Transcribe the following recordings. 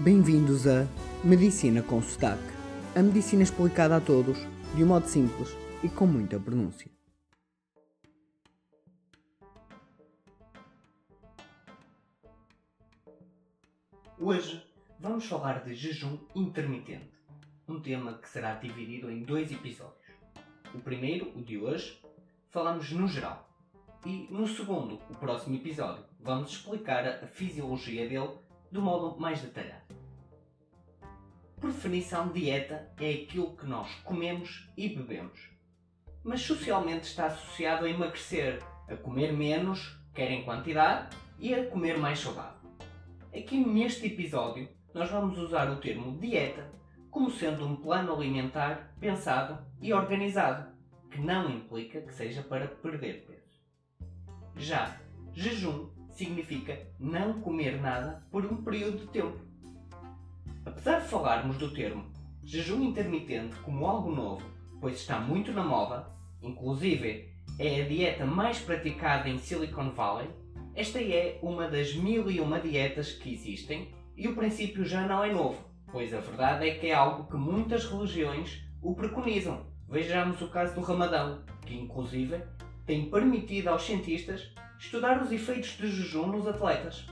Bem-vindos a Medicina com Sotaque. A medicina explicada a todos, de um modo simples e com muita pronúncia. Hoje vamos falar de jejum intermitente, um tema que será dividido em dois episódios. O primeiro, o de hoje, falamos no geral. E no segundo, o próximo episódio, vamos explicar a fisiologia dele de modo mais detalhado. Por definição, dieta é aquilo que nós comemos e bebemos. Mas socialmente está associado a emagrecer, a comer menos, quer em quantidade, e a comer mais saudável. Aqui neste episódio, nós vamos usar o termo dieta como sendo um plano alimentar pensado e organizado, que não implica que seja para perder peso. Já jejum significa não comer nada por um período de tempo. Apesar de falarmos do termo jejum intermitente como algo novo, pois está muito na moda, inclusive é a dieta mais praticada em Silicon Valley, esta é uma das mil e uma dietas que existem e o princípio já não é novo, pois a verdade é que é algo que muitas religiões o preconizam. Vejamos o caso do Ramadão, que inclusive tem permitido aos cientistas estudar os efeitos de jejum nos atletas.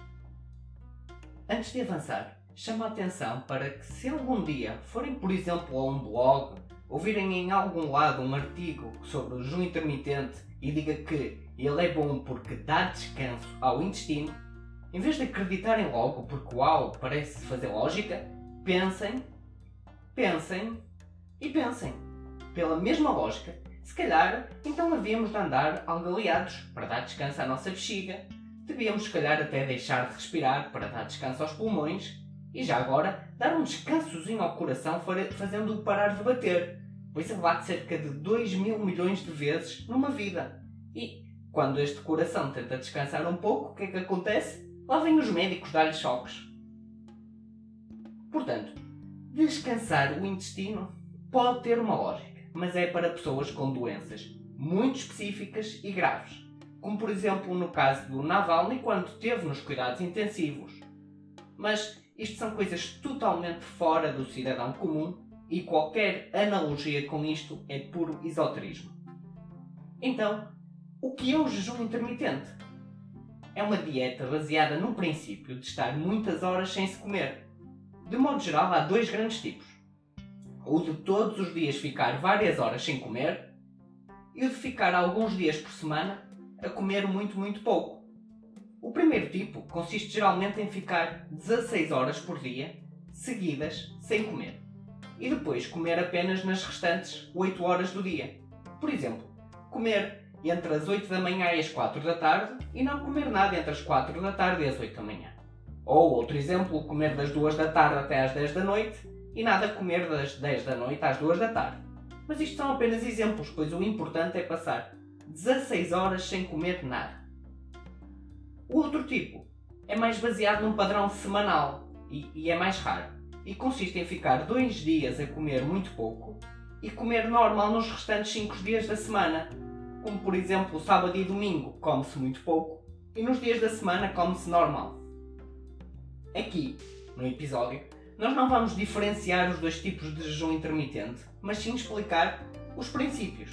Antes de avançar, chama a atenção para que se algum dia forem, por exemplo, a um blog ou virem em algum lado um artigo sobre o jejum intermitente e diga que ele é bom porque dá descanso ao intestino, em vez de acreditarem logo porque uau, parece fazer lógica, pensem, pensem e pensem. Pela mesma lógica, se calhar, então havíamos de andar algaleados para dar descanso à nossa bexiga. Devíamos, se calhar, até deixar de respirar para dar descanso aos pulmões. E já agora, dar um descansozinho ao coração fazendo-o parar de bater, pois ele bate cerca de 2 mil milhões de vezes numa vida. E quando este coração tenta descansar um pouco, o que é que acontece? Lá vêm os médicos dar-lhe choques. Portanto, descansar o intestino pode ter uma lógica mas é para pessoas com doenças muito específicas e graves, como por exemplo no caso do Navalny quando esteve nos cuidados intensivos. Mas isto são coisas totalmente fora do cidadão comum e qualquer analogia com isto é puro esoterismo. Então, o que é o jejum intermitente? É uma dieta baseada no princípio de estar muitas horas sem se comer. De modo geral, há dois grandes tipos o de todos os dias ficar várias horas sem comer e o de ficar alguns dias por semana a comer muito, muito pouco. O primeiro tipo consiste geralmente em ficar 16 horas por dia seguidas sem comer e depois comer apenas nas restantes 8 horas do dia. Por exemplo, comer entre as 8 da manhã e as 4 da tarde e não comer nada entre as 4 da tarde e as 8 da manhã. Ou outro exemplo, comer das 2 da tarde até às 10 da noite e nada comer das 10 da noite às 2 da tarde. Mas isto são apenas exemplos, pois o importante é passar 16 horas sem comer nada. O outro tipo é mais baseado num padrão semanal e, e é mais raro, e consiste em ficar dois dias a comer muito pouco e comer normal nos restantes 5 dias da semana, como por exemplo sábado e domingo come-se muito pouco e nos dias da semana come-se normal. Aqui, no episódio, nós não vamos diferenciar os dois tipos de jejum intermitente, mas sim explicar os princípios.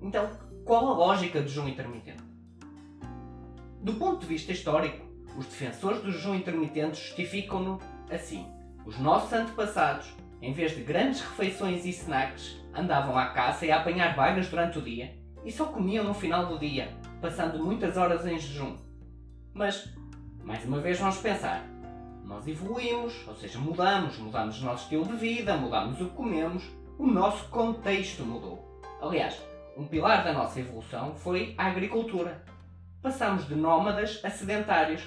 Então, qual a lógica do jejum intermitente? Do ponto de vista histórico, os defensores do jejum intermitente justificam-no assim. Os nossos antepassados, em vez de grandes refeições e snacks, andavam à caça e a apanhar vagas durante o dia e só comiam no final do dia, passando muitas horas em jejum. Mas, mais uma vez, vamos pensar: nós evoluímos, ou seja, mudamos, mudamos o nosso estilo de vida, mudamos o que comemos, o nosso contexto mudou. Aliás, um pilar da nossa evolução foi a agricultura. Passamos de nómadas a sedentários.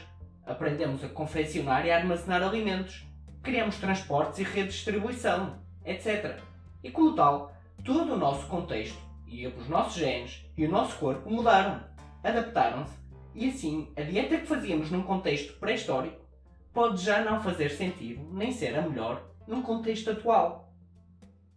Aprendemos a confeccionar e a armazenar alimentos. Criamos transportes e rede de distribuição, etc. E como tal, todo o nosso contexto e os nossos genes e o nosso corpo mudaram, adaptaram-se e assim a dieta que fazíamos num contexto pré-histórico pode já não fazer sentido, nem ser a melhor, num contexto atual.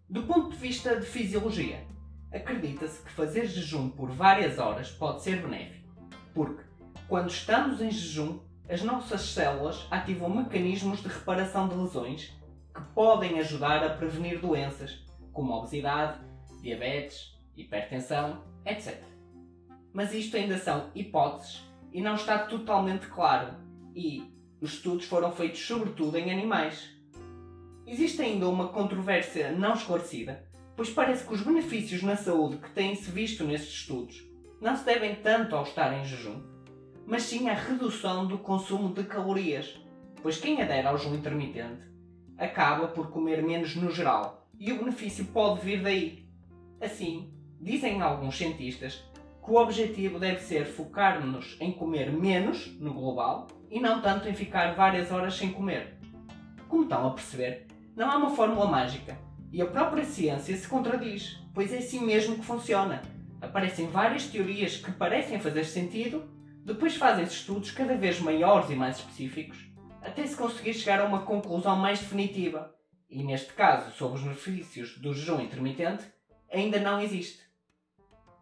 Do ponto de vista de fisiologia, acredita-se que fazer jejum por várias horas pode ser benéfico, porque quando estamos em jejum, as nossas células ativam mecanismos de reparação de lesões que podem ajudar a prevenir doenças como obesidade, diabetes, hipertensão, etc. Mas isto ainda são hipóteses e não está totalmente claro, e os estudos foram feitos sobretudo em animais. Existe ainda uma controvérsia não esclarecida, pois parece que os benefícios na saúde que têm-se visto nestes estudos não se devem tanto ao estar em jejum, mas sim à redução do consumo de calorias, pois quem adere ao jejum intermitente acaba por comer menos no geral e o benefício pode vir daí. Assim, dizem alguns cientistas que o objetivo deve ser focar-nos em comer menos no global e não tanto em ficar várias horas sem comer. Como estão a perceber, não há uma fórmula mágica e a própria ciência se contradiz, pois é assim mesmo que funciona. Aparecem várias teorias que parecem fazer sentido, depois fazem-se estudos cada vez maiores e mais específicos, até se conseguir chegar a uma conclusão mais definitiva. E neste caso, sobre os benefícios do jejum intermitente, ainda não existe.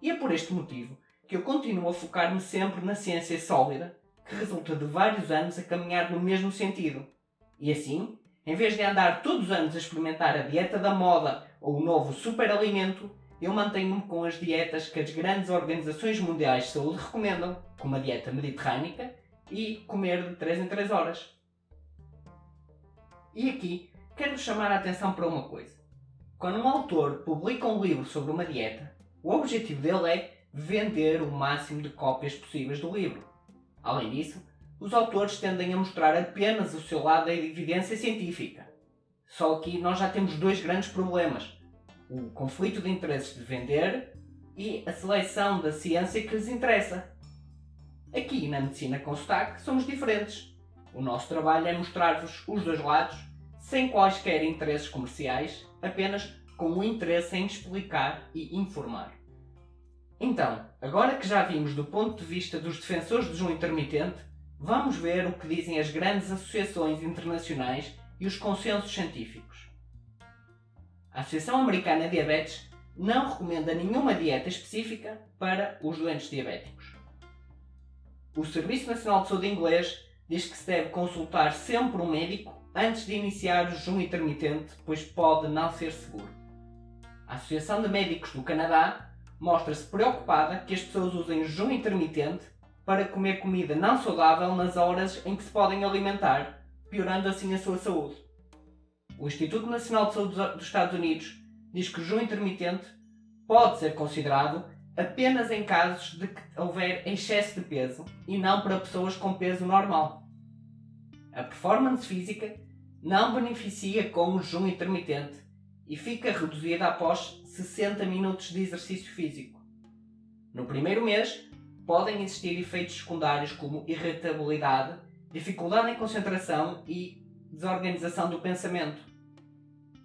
E é por este motivo que eu continuo a focar-me sempre na ciência sólida, que resulta de vários anos a caminhar no mesmo sentido. E assim, em vez de andar todos os anos a experimentar a dieta da moda ou o novo superalimento, eu mantenho-me com as dietas que as grandes organizações mundiais de saúde recomendam, como a dieta mediterrânica e comer de 3 em 3 horas. E aqui quero chamar a atenção para uma coisa. Quando um autor publica um livro sobre uma dieta, o objetivo dele é vender o máximo de cópias possíveis do livro. Além disso, os autores tendem a mostrar apenas o seu lado da evidência científica. Só aqui nós já temos dois grandes problemas: o conflito de interesses de vender e a seleção da ciência que lhes interessa. Aqui na Medicina com Sotaque somos diferentes. O nosso trabalho é mostrar-vos os dois lados, sem quaisquer interesses comerciais, apenas com o interesse em explicar e informar. Então, agora que já vimos do ponto de vista dos defensores do jejum intermitente, vamos ver o que dizem as grandes associações internacionais e os consensos científicos. A Associação Americana de Diabetes não recomenda nenhuma dieta específica para os doentes diabéticos. O Serviço Nacional de Saúde inglês diz que se deve consultar sempre um médico antes de iniciar o jejum intermitente, pois pode não ser seguro. A Associação de Médicos do Canadá mostra-se preocupada que as pessoas usem jejum intermitente para comer comida não saudável nas horas em que se podem alimentar, piorando assim a sua saúde. O Instituto Nacional de Saúde dos Estados Unidos diz que o jejum intermitente pode ser considerado apenas em casos de que houver excesso de peso e não para pessoas com peso normal. A performance física não beneficia com o jejum intermitente e fica reduzida após 60 minutos de exercício físico. No primeiro mês, podem existir efeitos secundários como irritabilidade, dificuldade em concentração e desorganização do pensamento.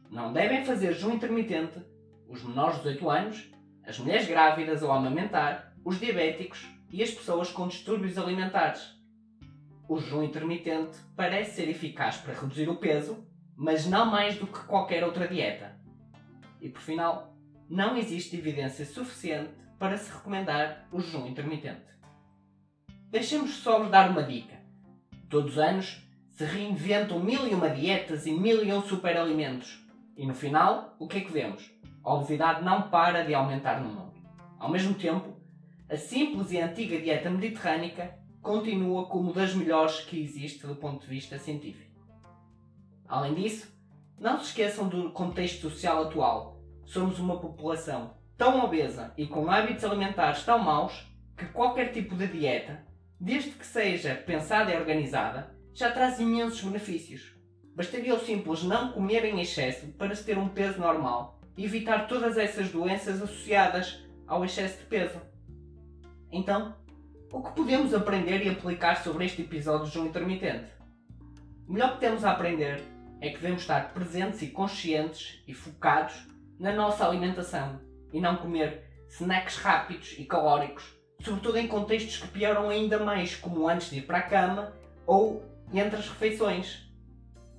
Não devem fazer jejum intermitente os menores de 18 anos, as mulheres grávidas ou amamentar, os diabéticos e as pessoas com distúrbios alimentares. O jejum intermitente parece ser eficaz para reduzir o peso, mas não mais do que qualquer outra dieta. E por final, não existe evidência suficiente para se recomendar o jejum intermitente. Deixemos só vos dar uma dica. Todos os anos se reinventam mil e uma dietas e mil e um superalimentos. E no final, o que é que vemos? A obesidade não para de aumentar no mundo. Ao mesmo tempo, a simples e antiga dieta mediterrânica continua como das melhores que existe do ponto de vista científico. Além disso, não se esqueçam do contexto social atual. Somos uma população tão obesa e com hábitos alimentares tão maus que qualquer tipo de dieta, desde que seja pensada e organizada, já traz imensos benefícios. Bastaria o simples não comer em excesso para se ter um peso normal e evitar todas essas doenças associadas ao excesso de peso. Então, o que podemos aprender e aplicar sobre este episódio de jejum intermitente? O melhor que temos a aprender é que devemos estar presentes e conscientes e focados na nossa alimentação e não comer snacks rápidos e calóricos, sobretudo em contextos que pioram ainda mais, como antes de ir para a cama ou entre as refeições.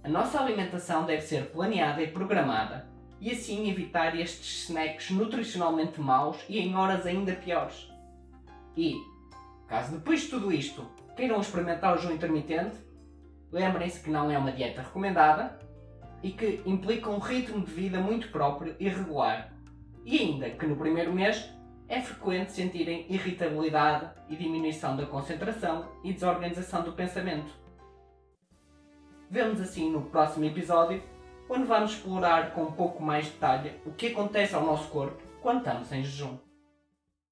A nossa alimentação deve ser planeada e programada e assim evitar estes snacks nutricionalmente maus e em horas ainda piores. E, caso depois de tudo isto queiram experimentar o jejum intermitente, lembrem-se que não é uma dieta recomendada e que implica um ritmo de vida muito próprio e regular. E ainda que no primeiro mês é frequente sentirem irritabilidade e diminuição da concentração e desorganização do pensamento. Vemos assim no próximo episódio, onde vamos explorar com um pouco mais detalhe o que acontece ao nosso corpo quando estamos em jejum.